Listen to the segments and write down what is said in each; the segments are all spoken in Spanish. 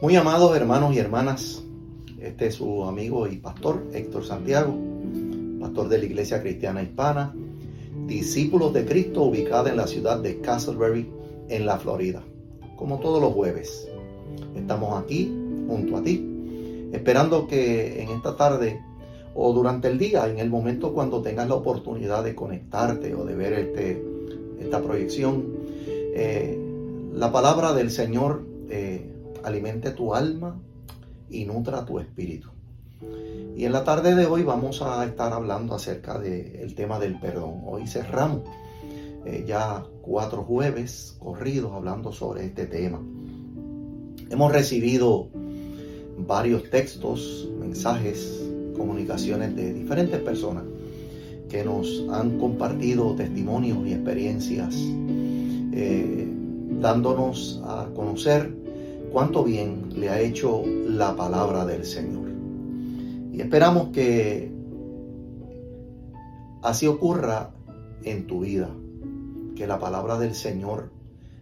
Muy amados hermanos y hermanas, este es su amigo y pastor Héctor Santiago, pastor de la Iglesia Cristiana Hispana, discípulos de Cristo ubicada en la ciudad de Castleberry, en la Florida. Como todos los jueves, estamos aquí junto a ti, esperando que en esta tarde o durante el día, en el momento cuando tengas la oportunidad de conectarte o de ver este, esta proyección, eh, la palabra del Señor eh, alimente tu alma y nutra tu espíritu. Y en la tarde de hoy vamos a estar hablando acerca del tema del perdón. Hoy cerramos eh, ya cuatro jueves corridos hablando sobre este tema. Hemos recibido varios textos, mensajes, comunicaciones de diferentes personas que nos han compartido testimonios y experiencias, eh, dándonos a conocer cuánto bien le ha hecho la palabra del Señor. Y esperamos que así ocurra en tu vida, que la palabra del Señor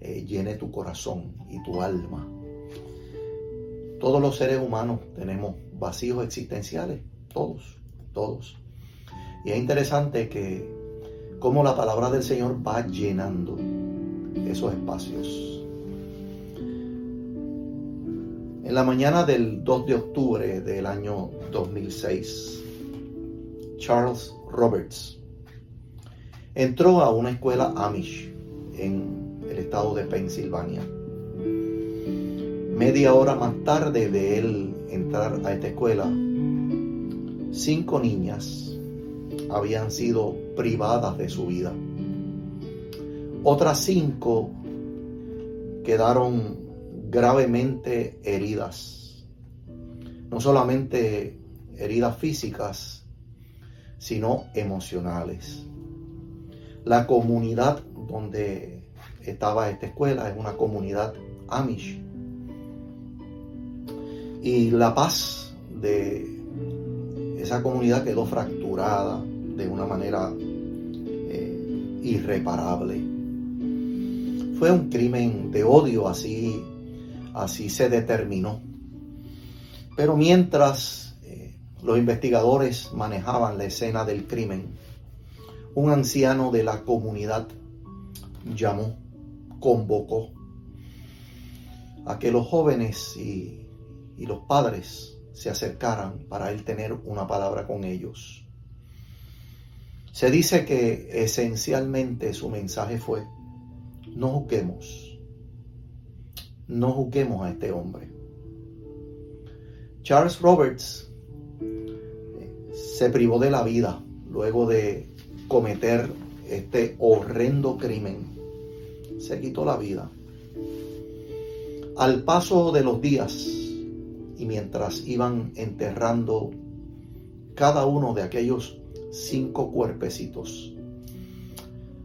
eh, llene tu corazón y tu alma. Todos los seres humanos tenemos vacíos existenciales, todos, todos. Y es interesante que cómo la palabra del Señor va llenando esos espacios. En la mañana del 2 de octubre del año 2006, Charles Roberts entró a una escuela Amish en el estado de Pensilvania. Media hora más tarde de él entrar a esta escuela, cinco niñas habían sido privadas de su vida. Otras cinco quedaron gravemente heridas. No solamente heridas físicas, sino emocionales. La comunidad donde estaba esta escuela es una comunidad Amish. Y la paz de esa comunidad quedó fracturada de una manera eh, irreparable. Fue un crimen de odio así Así se determinó. Pero mientras eh, los investigadores manejaban la escena del crimen, un anciano de la comunidad llamó, convocó a que los jóvenes y, los padres se acercaran para él tener una palabra con ellos. Se dice que esencialmente su mensaje fue, no juzguemos no juzguemos a este hombre. Charles Roberts eh, se privó de la vida luego de cometer este horrendo crimen. Se quitó la vida. Al paso de los días y mientras iban enterrando cada uno de aquellos cinco cuerpecitos,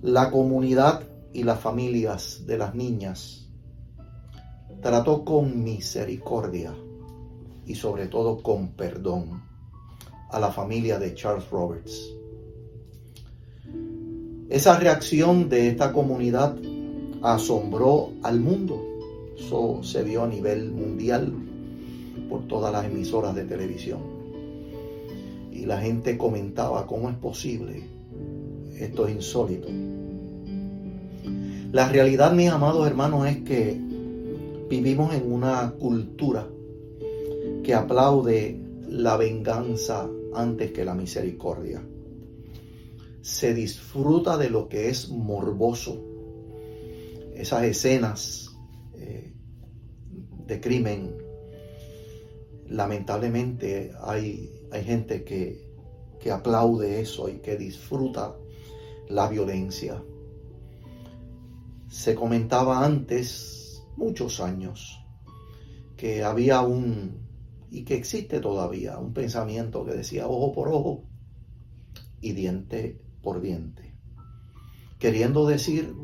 la comunidad y las familias de las niñas trató con misericordia y sobre todo con perdón a la familia de Charles Roberts. Esa reacción de esta comunidad asombró al mundo. Eso se vio a nivel mundial por todas las emisoras de televisión. Y la gente comentaba cómo es posible. Esto es insólito. La realidad, mis amados hermanos, es que Vivimos en una cultura que aplaude la venganza antes que la misericordia. Se disfruta de lo que es morboso. Esas escenas eh, de crimen, lamentablemente hay, hay gente que, que aplaude eso y que disfruta la violencia. Se comentaba antes muchos años que había un, y que existe todavía, un pensamiento que decía ojo por ojo y diente por diente. Queriendo decir,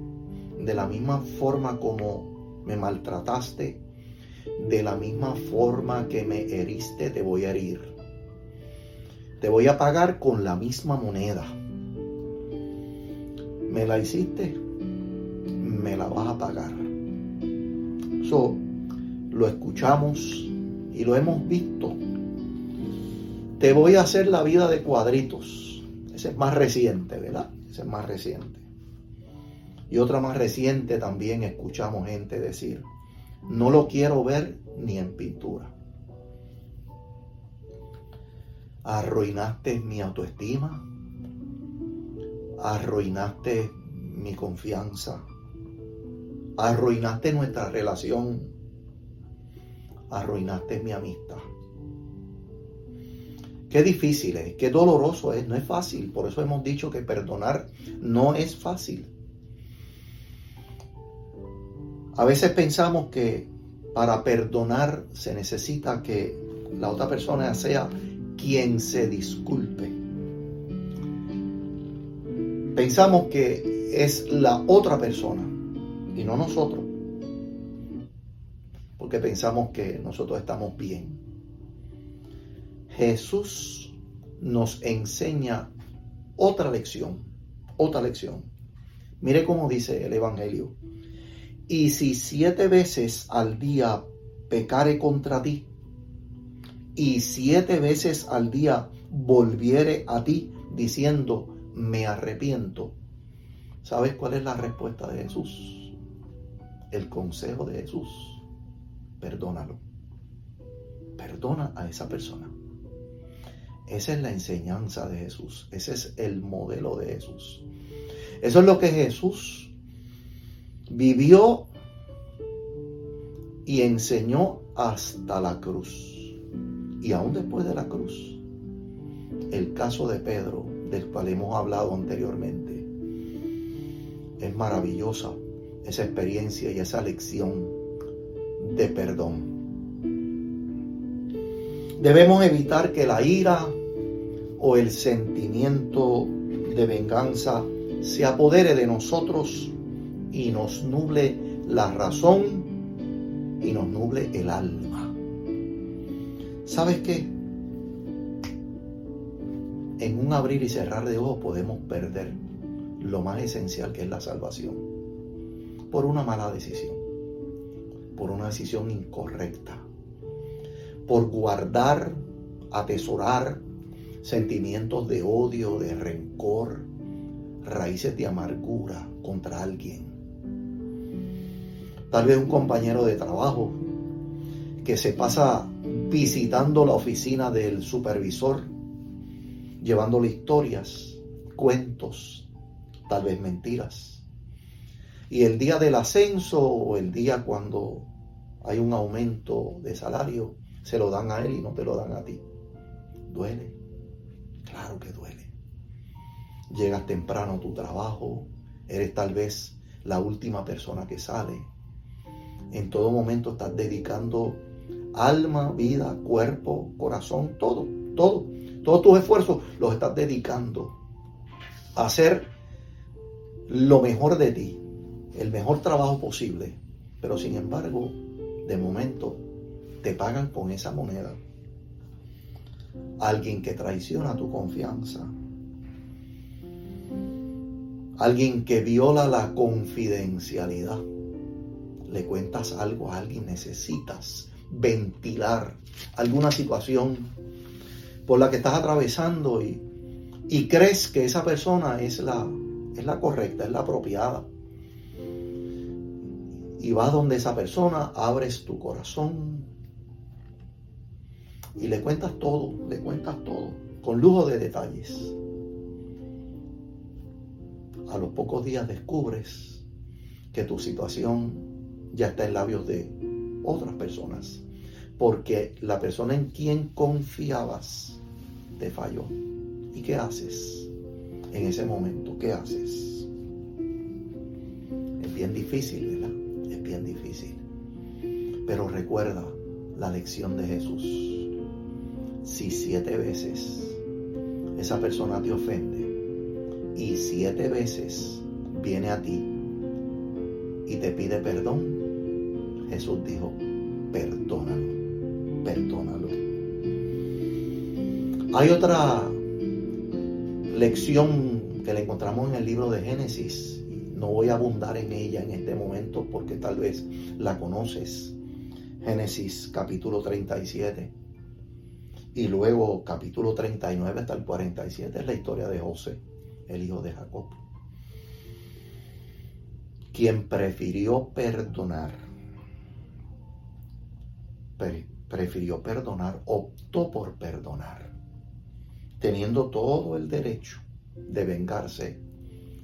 de la misma forma como me maltrataste, de la misma forma que me heriste, te voy a herir. Te voy a pagar con la misma moneda. Me la hiciste, me la vas a pagar lo escuchamos y lo hemos visto. Te voy a hacer la vida de cuadritos. Ese es más reciente, ¿verdad? Ese es más reciente. Y otra más reciente también escuchamos gente decir, no lo quiero ver ni en pintura. Arruinaste mi autoestima, arruinaste mi confianza, arruinaste nuestra relación, arruinaste mi amistad. Qué difícil es, qué doloroso es, no es fácil. Por eso hemos dicho que perdonar no es fácil. A veces pensamos que para perdonar se necesita que la otra persona sea quien se disculpe. Pensamos que es la otra persona y no nosotros. Porque pensamos que nosotros estamos bien. Jesús nos enseña otra lección, otra lección. Mire cómo dice el Evangelio. Y si siete veces al día pecare contra ti, y siete veces al día volviere a ti diciendo, me arrepiento, ¿sabes cuál es la respuesta de Jesús? El consejo de Jesús, perdónalo. Perdona a esa persona. Esa es la enseñanza de Jesús. Ese es el modelo de Jesús. Eso es lo que Jesús vivió y enseñó hasta la cruz. Y aún después de la cruz, el caso de Pedro, del cual hemos hablado anteriormente, es maravillosa esa experiencia y esa lección de perdón. Debemos evitar que la ira o el sentimiento de venganza se apodere de nosotros y nos nuble la razón y nos nuble el alma. ¿Sabes qué? En un abrir y cerrar de ojos podemos perder lo más esencial que es la salvación por una mala decisión, por una decisión incorrecta, por guardar, atesorar sentimientos de odio, de rencor, raíces de amargura contra alguien. Tal vez un compañero de trabajo que se pasa visitando la oficina del supervisor, llevándole historias, cuentos, tal vez mentiras. Y el día del ascenso o el día cuando hay un aumento de salario, se lo dan a él y no te lo dan a ti. Duele. Claro que duele. Llegas temprano a tu trabajo, eres tal vez la última persona que sale. En todo momento estás dedicando alma, vida, cuerpo, corazón, todo, todo. Todos tus esfuerzos los estás dedicando a hacer lo mejor de ti, el mejor trabajo posible. Pero sin embargo, de momento, te pagan con esa moneda alguien que traiciona tu confianza, alguien que viola la confidencialidad. Le cuentas algo a alguien, necesitas ventilar alguna situación por la que estás atravesando y, y crees que esa persona es la, es la correcta, es la apropiada. Y vas donde esa persona, abres tu corazón, y le cuentas todo, le cuentas todo, con lujo de detalles. A los pocos días descubres que tu situación ya está en labios de otras personas, porque la persona en quien confiabas te falló. ¿Y qué haces en ese momento? ¿Qué haces? Es bien difícil, difícil. Pero recuerda la lección de Jesús si siete veces esa persona te ofende y siete veces viene a ti y te pide perdón, Jesús dijo, perdónalo, perdónalo. Hay otra lección que le encontramos en el libro de Génesis. No voy a abundar en ella en este momento porque tal vez la conoces. Génesis capítulo 37 y luego capítulo 39 hasta el 47 es la historia de José, el hijo de Jacob, quien prefirió perdonar, prefirió perdonar, optó por perdonar, teniendo todo el derecho de vengarse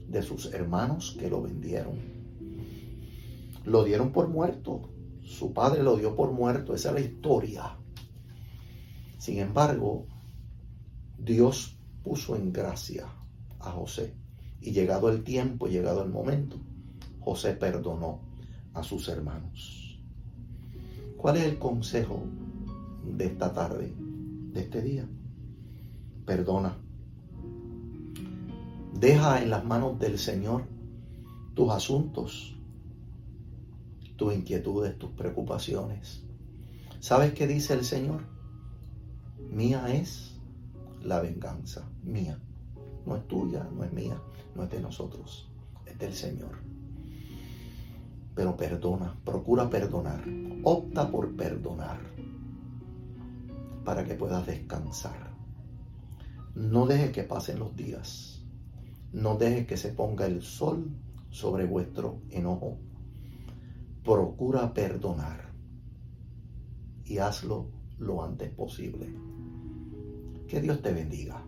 de sus hermanos que lo vendieron. Lo dieron por muerto, su padre lo dio por muerto, esa es la historia sin embargo, Dios puso en gracia a José y llegado el tiempo, llegado el momento, José perdonó a sus hermanos. ¿Cuál es el consejo de esta tarde, de este día? Perdona. Deja en las manos del Señor tus asuntos, tus inquietudes, tus preocupaciones. ¿Sabes qué dice el Señor? Mía es la venganza, mía. No es tuya, no es mía, no es de nosotros, es del Señor. Pero perdona, procura perdonar, opta por perdonar para que puedas descansar. No deje que pasen los días, no deje que se ponga el sol sobre vuestro enojo. Procura perdonar y hazlo lo antes posible. Que Dios te bendiga.